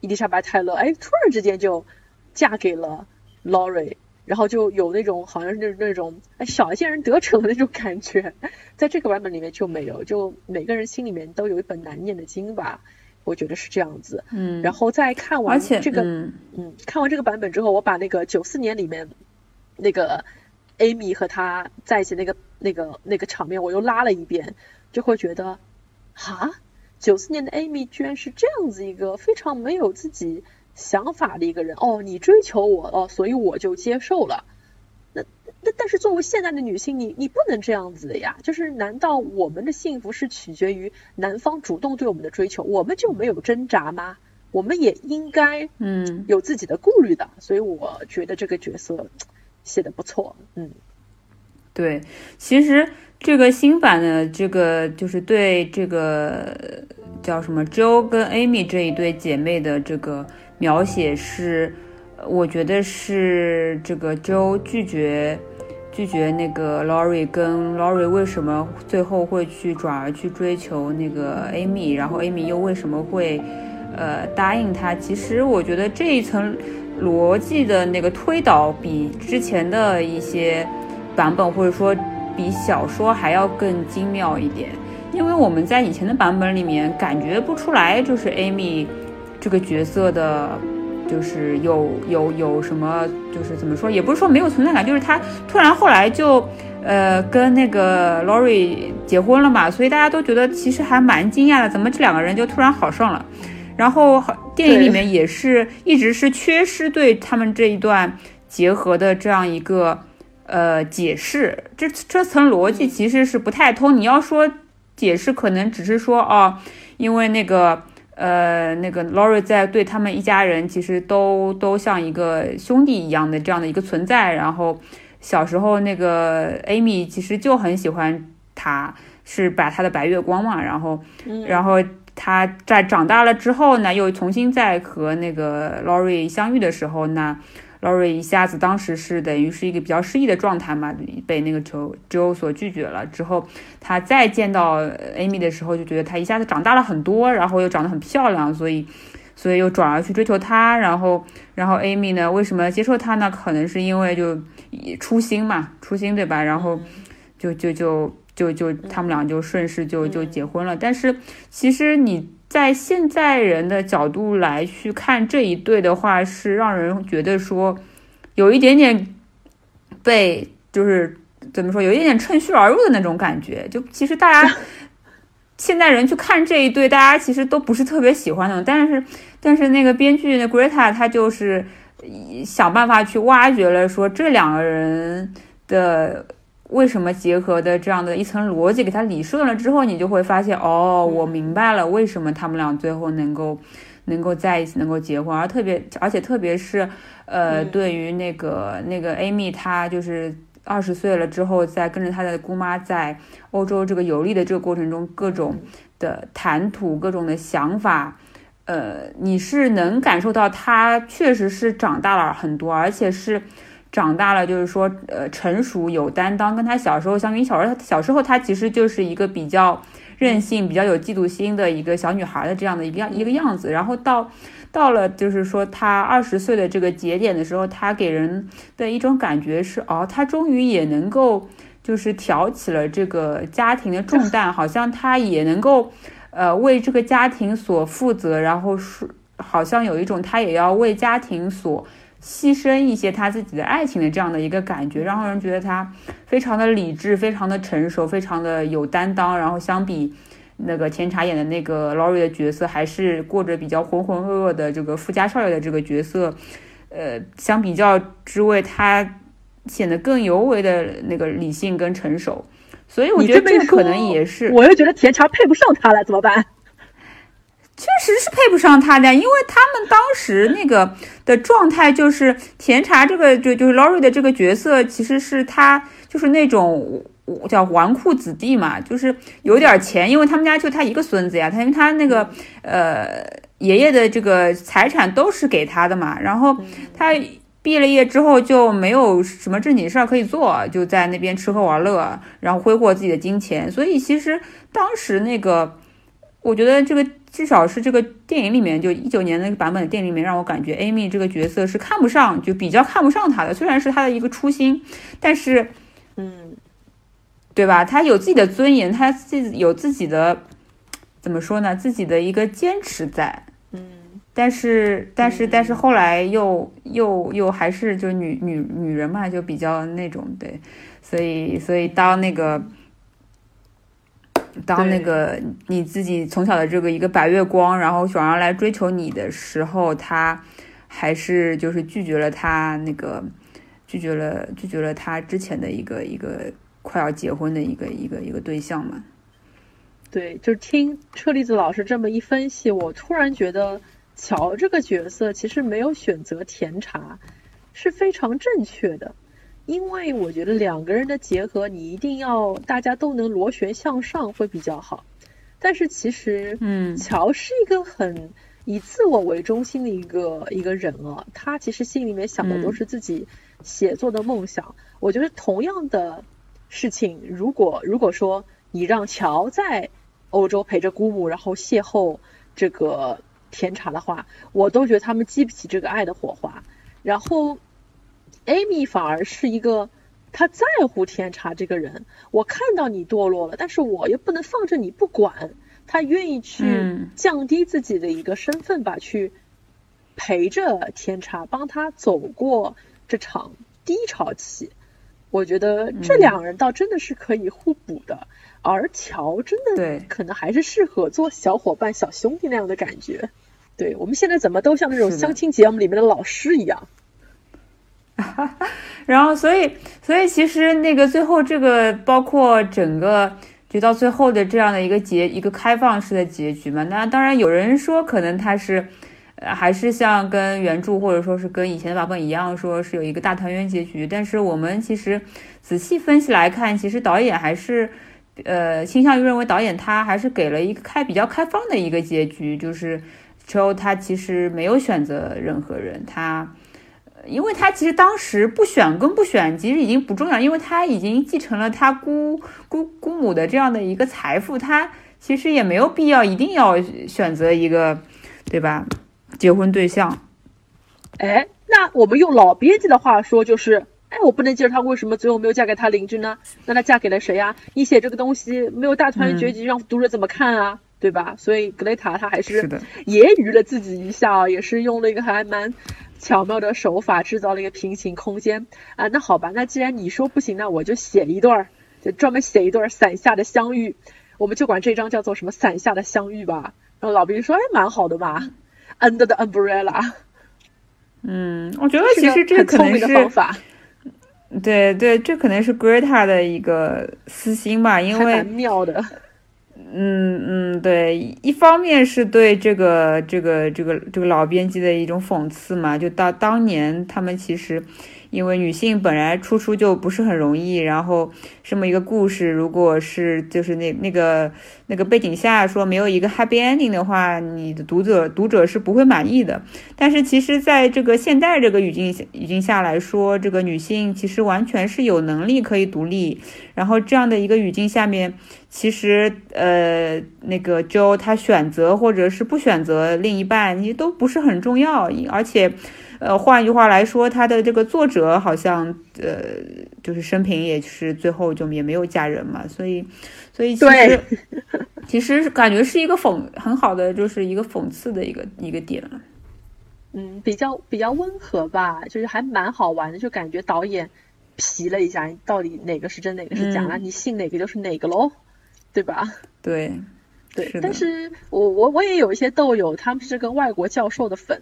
伊丽莎白泰勒，哎，突然之间就嫁给了 Laurie，然后就有那种好像是那那种哎小贱人得逞的那种感觉，在这个版本里面就没有，就每个人心里面都有一本难念的经吧，我觉得是这样子。嗯，然后在看完这个，嗯，看完这个版本之后，我把那个九四年里面那个 Amy 和他在一起那个那个那个场面我又拉了一遍，就会觉得，哈。九四年的 Amy 居然是这样子一个非常没有自己想法的一个人哦，你追求我哦，所以我就接受了。那那但是作为现代的女性，你你不能这样子的呀。就是难道我们的幸福是取决于男方主动对我们的追求，我们就没有挣扎吗？我们也应该嗯有自己的顾虑的。所以我觉得这个角色写的不错，嗯，对，其实。这个新版的这个就是对这个叫什么 Jo 跟 Amy 这一对姐妹的这个描写是，我觉得是这个 Jo 拒绝拒绝那个 Laurie，跟 Laurie 为什么最后会去转而去追求那个 Amy，然后 Amy 又为什么会呃答应他？其实我觉得这一层逻辑的那个推导比之前的一些版本或者说。比小说还要更精妙一点，因为我们在以前的版本里面感觉不出来，就是 Amy 这个角色的，就是有有有什么，就是怎么说，也不是说没有存在感，就是他突然后来就呃跟那个 Lori 结婚了嘛，所以大家都觉得其实还蛮惊讶的，怎么这两个人就突然好上了？然后电影里面也是一直是缺失对他们这一段结合的这样一个呃解释，这这层逻辑其实是不太通。你要说。解释可能只是说哦，因为那个呃那个 Lori 在对他们一家人其实都都像一个兄弟一样的这样的一个存在，然后小时候那个 Amy 其实就很喜欢他，是把他的白月光嘛，然后然后他在长大了之后呢，又重新再和那个 Lori 相遇的时候呢。Lori 一下子当时是等于是一个比较失意的状态嘛，被那个 Joe 所拒绝了。之后他再见到 Amy 的时候，就觉得她一下子长大了很多，然后又长得很漂亮，所以所以又转而去追求她。然后然后 Amy 呢，为什么接受他呢？可能是因为就初心嘛，初心对吧？然后就就就就就他们俩就顺势就就结婚了。但是其实你。在现在人的角度来去看这一对的话，是让人觉得说有一点点被就是怎么说，有一点点趁虚而入的那种感觉。就其实大家现代人去看这一对，大家其实都不是特别喜欢的。但是但是那个编剧那 Greta 他就是想办法去挖掘了，说这两个人的。为什么结合的这样的一层逻辑给它理顺了之后，你就会发现，哦，我明白了为什么他们俩最后能够能够在一起，能够结婚，而特别而且特别是，呃，对于那个那个 Amy，她就是二十岁了之后，在跟着她的姑妈在欧洲这个游历的这个过程中，各种的谈吐，各种的想法，呃，你是能感受到她确实是长大了很多，而且是。长大了就是说，呃，成熟有担当，跟他小时候相比，小时候小时候他其实就是一个比较任性、比较有嫉妒心的一个小女孩的这样的一个样一个样子。然后到到了就是说他二十岁的这个节点的时候，他给人的一种感觉是，哦，他终于也能够就是挑起了这个家庭的重 担，好像他也能够呃为这个家庭所负责，然后是好像有一种他也要为家庭所。牺牲一些他自己的爱情的这样的一个感觉，让人觉得他非常的理智，非常的成熟，非常的有担当。然后相比那个甜茶演的那个 Lori 的角色，还是过着比较浑浑噩噩的这个富家少爷的这个角色，呃，相比较之位，他显得更尤为的那个理性跟成熟。所以我觉得这可能也是，我又觉得甜茶配不上他了，怎么办？确实是配不上他的，因为他们当时那个的状态就是甜茶这个就就是 Lori 的这个角色，其实是他就是那种叫纨绔子弟嘛，就是有点钱，因为他们家就他一个孙子呀，他因为他那个呃爷爷的这个财产都是给他的嘛，然后他毕了业之后就没有什么正经事儿可以做，就在那边吃喝玩乐，然后挥霍自己的金钱，所以其实当时那个我觉得这个。至少是这个电影里面，就一九年那个版本的电影里面，让我感觉 Amy 这个角色是看不上，就比较看不上他的。虽然是他的一个初心，但是，嗯，对吧？他有自己的尊严，他自己有自己的怎么说呢？自己的一个坚持在。嗯，但是，但是，但是后来又又又还是就女女女人嘛，就比较那种对，所以所以当那个。当那个你自己从小的这个一个白月光，然后想要来追求你的时候，他还是就是拒绝了他那个拒绝了拒绝了他之前的一个一个快要结婚的一个一个一个对象嘛？对，就是听车厘子老师这么一分析，我突然觉得乔这个角色其实没有选择甜茶是非常正确的。因为我觉得两个人的结合，你一定要大家都能螺旋向上会比较好。但是其实，嗯，乔是一个很以自我为中心的一个一个人啊，他其实心里面想的都是自己写作的梦想。我觉得同样的事情，如果如果说你让乔在欧洲陪着姑母，然后邂逅这个甜茶的话，我都觉得他们激不起这个爱的火花。然后。Amy 反而是一个他在乎天茶这个人，我看到你堕落了，但是我又不能放着你不管。他愿意去降低自己的一个身份吧，去陪着天茶，帮他走过这场低潮期。我觉得这两人倒真的是可以互补的，而乔真的可能还是适合做小伙伴、小兄弟那样的感觉。对我们现在怎么都像那种相亲节目里面的老师一样。然后，所以，所以其实那个最后这个，包括整个就到最后的这样的一个结，一个开放式的结局嘛。那当然有人说，可能他是，呃，还是像跟原著或者说是跟以前的版本一样，说是有一个大团圆结局。但是我们其实仔细分析来看，其实导演还是，呃，倾向于认为导演他还是给了一个开比较开放的一个结局，就是之后他其实没有选择任何人，他。因为他其实当时不选跟不选其实已经不重要，因为他已经继承了他姑姑姑母的这样的一个财富，他其实也没有必要一定要选择一个，对吧？结婚对象。哎，那我们用老编辑的话说就是，哎，我不能接受他为什么最后没有嫁给他邻居呢？那他嫁给了谁呀？你写这个东西没有大团圆结局，让读者怎么看啊？对吧？所以格雷塔他还是揶揄了自己一下，也是用了一个还蛮。巧妙的手法制造了一个平行空间啊，那好吧，那既然你说不行，那我就写一段，就专门写一段伞下的相遇，我们就管这张叫做什么伞下的相遇吧。然后老兵说，哎，蛮好的嘛，Under the umbrella。嗯，我觉得其实这可能是方法。对对，这可能是 Greta 的一个私心吧，因为蛮妙的。嗯嗯，对，一方面是对这个这个这个这个老编辑的一种讽刺嘛，就当当年他们其实。因为女性本来出书就不是很容易，然后这么一个故事，如果是就是那那个那个背景下说没有一个 happy ending 的话，你的读者读者是不会满意的。但是其实，在这个现代这个语境语境下来说，这个女性其实完全是有能力可以独立。然后这样的一个语境下面，其实呃那个 Joe 她选择或者是不选择另一半，你都不是很重要，而且。呃，换一句话来说，他的这个作者好像，呃，就是生平也是最后就也没有嫁人嘛，所以，所以其实其实感觉是一个讽很好的，就是一个讽刺的一个一个点了。嗯，比较比较温和吧，就是还蛮好玩的，就感觉导演皮了一下，到底哪个是真，哪个是假了，你信哪个就是哪个喽，对吧？对，对。但是我我我也有一些豆友，他们是跟外国教授的粉。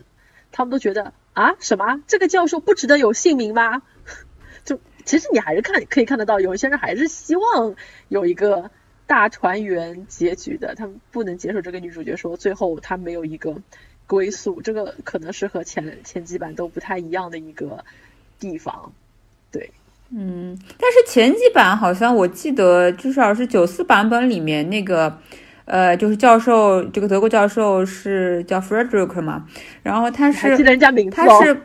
他们都觉得啊，什么这个教授不值得有姓名吗？就其实你还是看可以看得到，有一些人还是希望有一个大团圆结局的，他们不能接受这个女主角说最后她没有一个归宿，这个可能是和前前几版都不太一样的一个地方。对，嗯，但是前几版好像我记得至少是九四版本里面那个。呃，就是教授，这个德国教授是叫 Frederick 嘛，然后他是，记得人家名字他是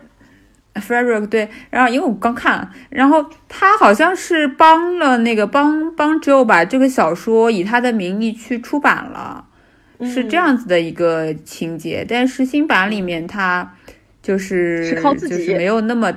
Frederick 对，然后因为我刚看，然后他好像是帮了那个帮帮 Joe 把这个小说以他的名义去出版了，是这样子的一个情节，但是新版里面他就是是靠自己，就是没有那么，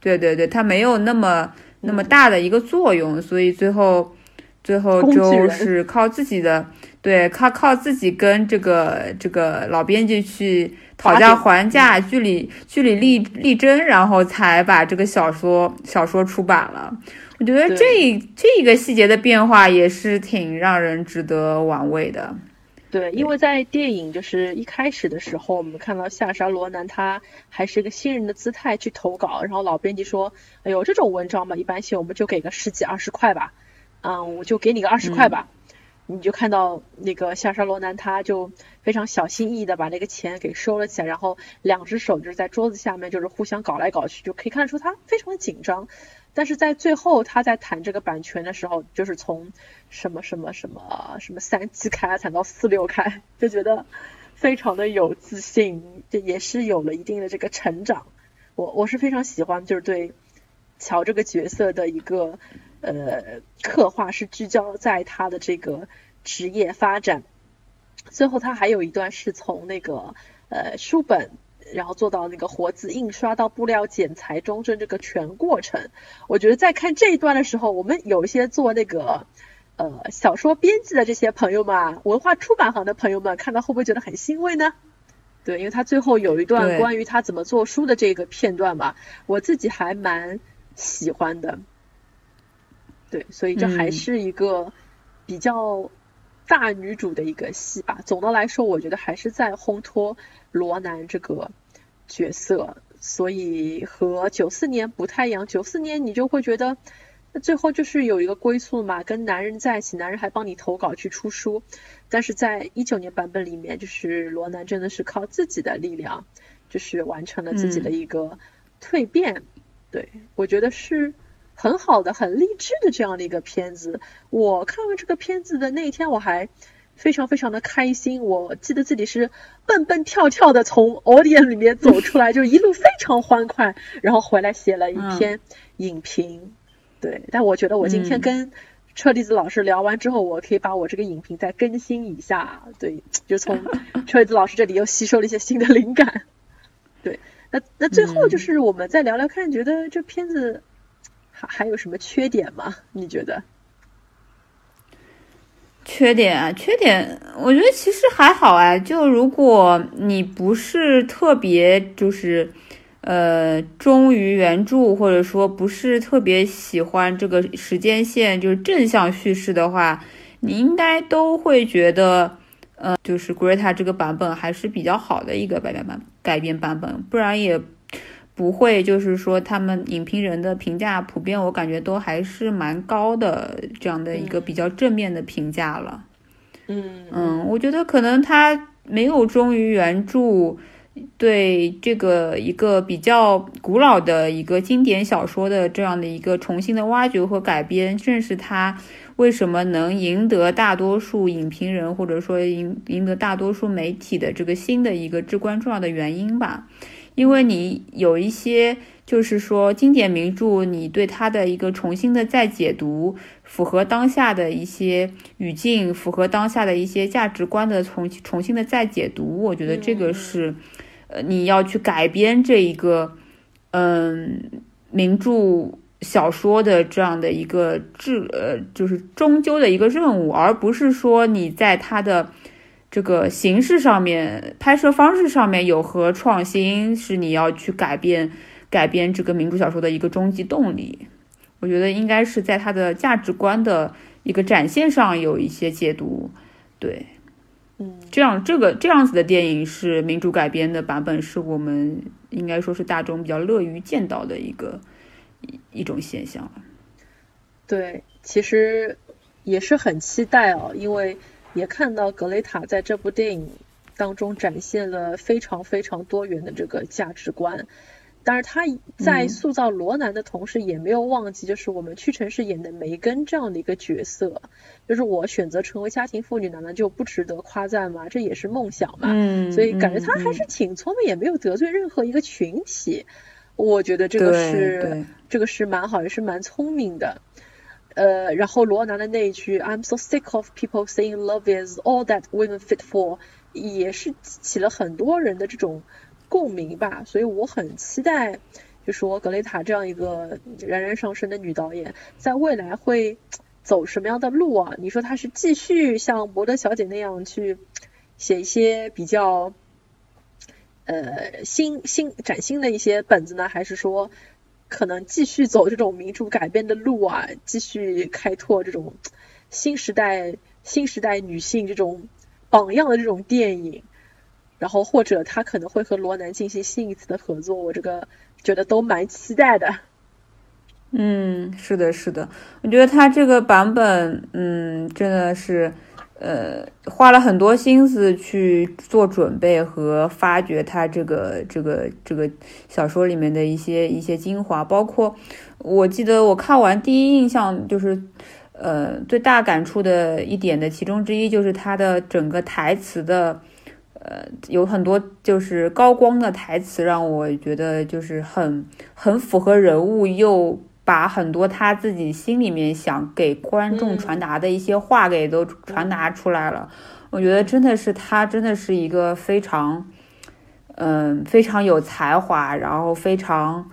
对对对，他没有那么那么大的一个作用，所以最后最后就是靠自己的。对，靠靠自己跟这个这个老编辑去讨价还价，据理据理力力争，然后才把这个小说小说出版了。我觉得这这个细节的变化也是挺让人值得玩味的。对，因为在电影就是一开始的时候，我们看到夏沙罗南他还是一个新人的姿态去投稿，然后老编辑说：“哎呦，这种文章嘛，一般性我们就给个十几二十块吧，嗯，我就给你个二十块吧。”你就看到那个夏沙罗南，他就非常小心翼翼的把那个钱给收了起来，然后两只手就是在桌子下面，就是互相搞来搞去，就可以看出他非常的紧张。但是在最后他在谈这个版权的时候，就是从什么什么什么什么三七开谈到四六开，就觉得非常的有自信，这也是有了一定的这个成长。我我是非常喜欢，就是对乔这个角色的一个。呃，刻画是聚焦在他的这个职业发展。最后，他还有一段是从那个呃书本然后做到那个活字印刷到布料剪裁中正这个全过程。我觉得在看这一段的时候，我们有一些做那个呃小说编辑的这些朋友们，文化出版行的朋友们，看到会不会觉得很欣慰呢？对，因为他最后有一段关于他怎么做书的这个片段吧，我自己还蛮喜欢的。对，所以这还是一个比较大女主的一个戏吧。总的来说，我觉得还是在烘托罗南这个角色，所以和九四年不太一样。九四年你就会觉得，那最后就是有一个归宿嘛，跟男人在一起，男人还帮你投稿去出书。但是在一九年版本里面，就是罗南真的是靠自己的力量，就是完成了自己的一个蜕变。对我觉得是。很好的、很励志的这样的一个片子。我看完这个片子的那一天，我还非常非常的开心。我记得自己是蹦蹦跳跳的从 audience 里面走 出来，就一路非常欢快，然后回来写了一篇影评。对，但我觉得我今天跟车厘子老师聊完之后，我可以把我这个影评再更新一下。对，就从 车厘子老师这里又吸收了一些新的灵感。对，那那最后就是我们再聊聊看，觉得这片子。还还有什么缺点吗？你觉得？缺点啊，缺点，我觉得其实还好啊。就如果你不是特别就是呃忠于原著，或者说不是特别喜欢这个时间线，就是正向叙事的话，你应该都会觉得，呃，就是 Greta 这个版本还是比较好的一个改编版改编版本，不然也。不会，就是说他们影评人的评价普遍，我感觉都还是蛮高的，这样的一个比较正面的评价了。嗯嗯，我觉得可能他没有忠于原著，对这个一个比较古老的一个经典小说的这样的一个重新的挖掘和改编，正是他为什么能赢得大多数影评人或者说赢赢得大多数媒体的这个新的一个至关重要的原因吧。因为你有一些，就是说经典名著，你对它的一个重新的再解读，符合当下的一些语境，符合当下的一些价值观的重重新的再解读，我觉得这个是，呃，你要去改编这一个，嗯，名著小说的这样的一个质，呃，就是终究的一个任务，而不是说你在它的。这个形式上面，拍摄方式上面有何创新，是你要去改变改变这个民主小说的一个终极动力。我觉得应该是在它的价值观的一个展现上有一些解读。对，嗯，这样这个这样子的电影是民主改编的版本，是我们应该说是大众比较乐于见到的一个一一种现象。对，其实也是很期待哦，因为。也看到格雷塔在这部电影当中展现了非常非常多元的这个价值观，但是他在塑造罗南的同时，也没有忘记就是我们屈臣氏演的梅根这样的一个角色，就是我选择成为家庭妇女，难道就不值得夸赞吗？这也是梦想嘛。嗯，所以感觉他还是挺聪明，也没有得罪任何一个群体。我觉得这个是这个是蛮好，也是蛮聪明的。呃，然后罗南的那一句 "I'm so sick of people saying love is all that women fit for"，也是起了很多人的这种共鸣吧。所以我很期待，就说格雷塔这样一个冉冉上升的女导演，在未来会走什么样的路啊？你说她是继续像博德小姐那样去写一些比较呃新新崭新的一些本子呢，还是说？可能继续走这种民主改变的路啊，继续开拓这种新时代、新时代女性这种榜样的这种电影，然后或者他可能会和罗南进行新一次的合作，我这个觉得都蛮期待的。嗯，是的，是的，我觉得他这个版本，嗯，真的是。呃，花了很多心思去做准备和发掘他这个这个这个小说里面的一些一些精华，包括我记得我看完第一印象就是，呃，最大感触的一点的其中之一就是他的整个台词的，呃，有很多就是高光的台词，让我觉得就是很很符合人物又。把很多他自己心里面想给观众传达的一些话给都传达出来了，我觉得真的是他真的是一个非常，嗯，非常有才华，然后非常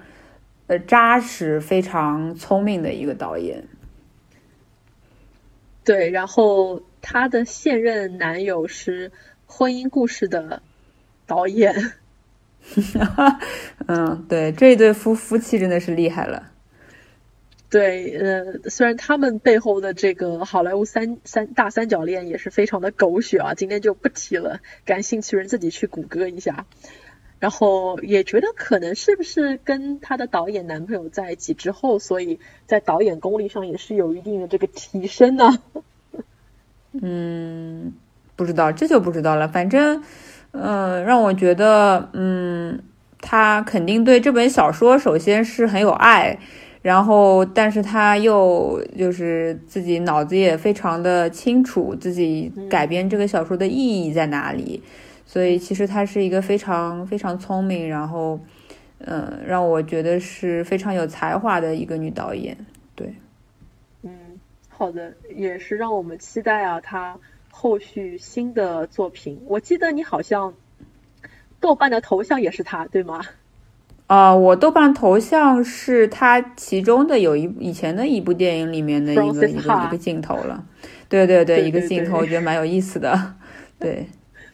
呃扎实、非常聪明的一个导演。对，然后他的现任男友是《婚姻故事》的导演。嗯，对，这一对夫夫妻真的是厉害了。对，呃，虽然他们背后的这个好莱坞三三大三角恋也是非常的狗血啊，今天就不提了，感兴趣人自己去谷歌一下。然后也觉得可能是不是跟他的导演男朋友在一起之后，所以在导演功力上也是有一定的这个提升呢。嗯，不知道，这就不知道了。反正，嗯，让我觉得，嗯，他肯定对这本小说首先是很有爱，然后，但是他又就是自己脑子也非常的清楚自己改编这个小说的意义在哪里。所以其实她是一个非常非常聪明，然后，嗯，让我觉得是非常有才华的一个女导演。对，嗯，好的，也是让我们期待啊，她后续新的作品。我记得你好像豆瓣的头像也是她，对吗？啊，我豆瓣头像是他其中的有一以前的一部电影里面的一个一个一个镜头了。对对对，一个镜头，我觉得蛮有意思的。对。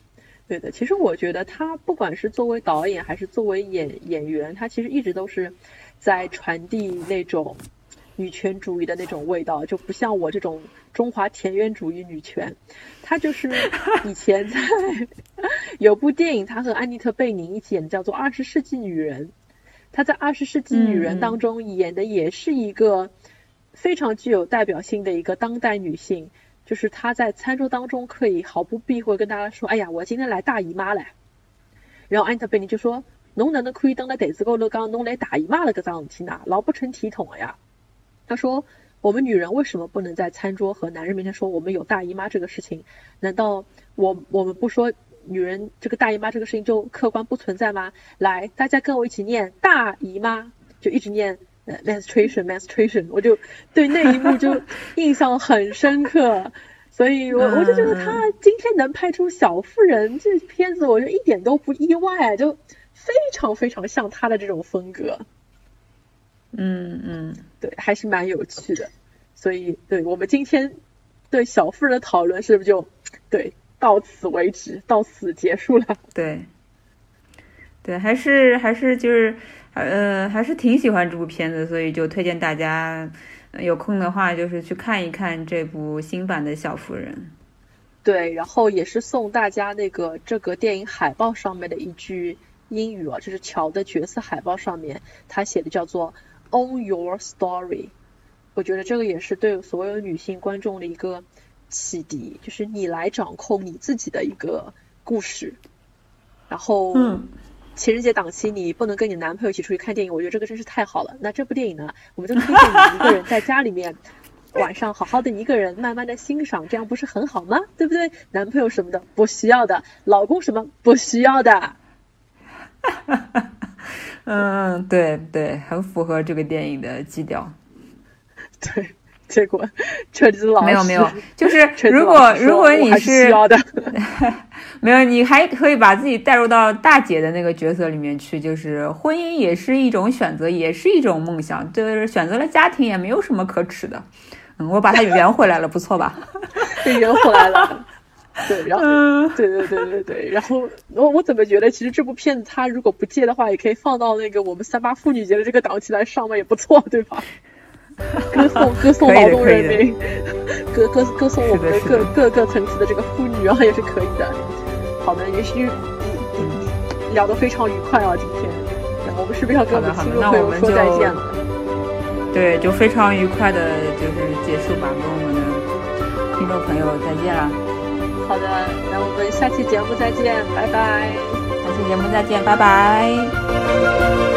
对的，其实我觉得他不管是作为导演还是作为演演员，他其实一直都是在传递那种女权主义的那种味道，就不像我这种中华田园主义女权。他就是 以前在有部电影，他和安妮特贝宁一起演的，叫做《二十世纪女人》。他在《二十世纪女人》当中演的也是一个非常具有代表性的一个当代女性。就是她在餐桌当中可以毫不避讳跟大家说：“哎呀，我今天来大姨妈了。”然后安特贝尼就说：“侬哪能可以登在台子高头讲侬来大姨妈了？搿桩事体呢，老不成体统了呀。”他说：“我们女人为什么不能在餐桌和男人面前说我们有大姨妈这个事情？难道我我们不说女人这个大姨妈这个事情就客观不存在吗？来，大家跟我一起念大姨妈，就一直念。” menstruation menstruation，我就对那一幕就印象很深刻，所以我我就觉得他今天能拍出《小妇人》这片子，我就一点都不意外，就非常非常像他的这种风格。嗯嗯，对，还是蛮有趣的。所以，对我们今天对《小妇人》的讨论是不是就对到此为止，到此结束了？对，对，还是还是就是。呃，还是挺喜欢这部片子，所以就推荐大家有空的话，就是去看一看这部新版的小妇人。对，然后也是送大家那个这个电影海报上面的一句英语啊，就是乔的角色海报上面他写的叫做 “Own Your Story”。我觉得这个也是对所有女性观众的一个启迪，就是你来掌控你自己的一个故事。然后，嗯。情人节档期你不能跟你男朋友一起出去看电影，我觉得这个真是太好了。那这部电影呢，我们就推荐你一个人在家里面晚上好好的一个人慢慢的欣赏，这样不是很好吗？对不对？男朋友什么的不需要的，老公什么不需要的。嗯，对对，很符合这个电影的基调。对。结果车子老没有没有，就是如果如果你是 没有，你还可以把自己带入到大姐的那个角色里面去，就是婚姻也是一种选择，也是一种梦想，就是选择了家庭也没有什么可耻的。嗯，我把它圆回来了，不错吧？对，圆回来了。对，然后对对对对对，然后我我怎么觉得，其实这部片子它如果不借的话，也可以放到那个我们三八妇女节的这个档期来上嘛，也不错，对吧？歌颂 歌颂劳动人民，歌歌歌颂我们的各各个层次的这个妇女啊，也是可以的。好的，也许聊得非常愉快啊，今天。我们是不是要跟我们听众朋友说再见了？对，就非常愉快的，就是结束吧，跟我们的听众朋友再见了。好的，那我们下期节目再见，拜拜。下期节目再见，拜拜。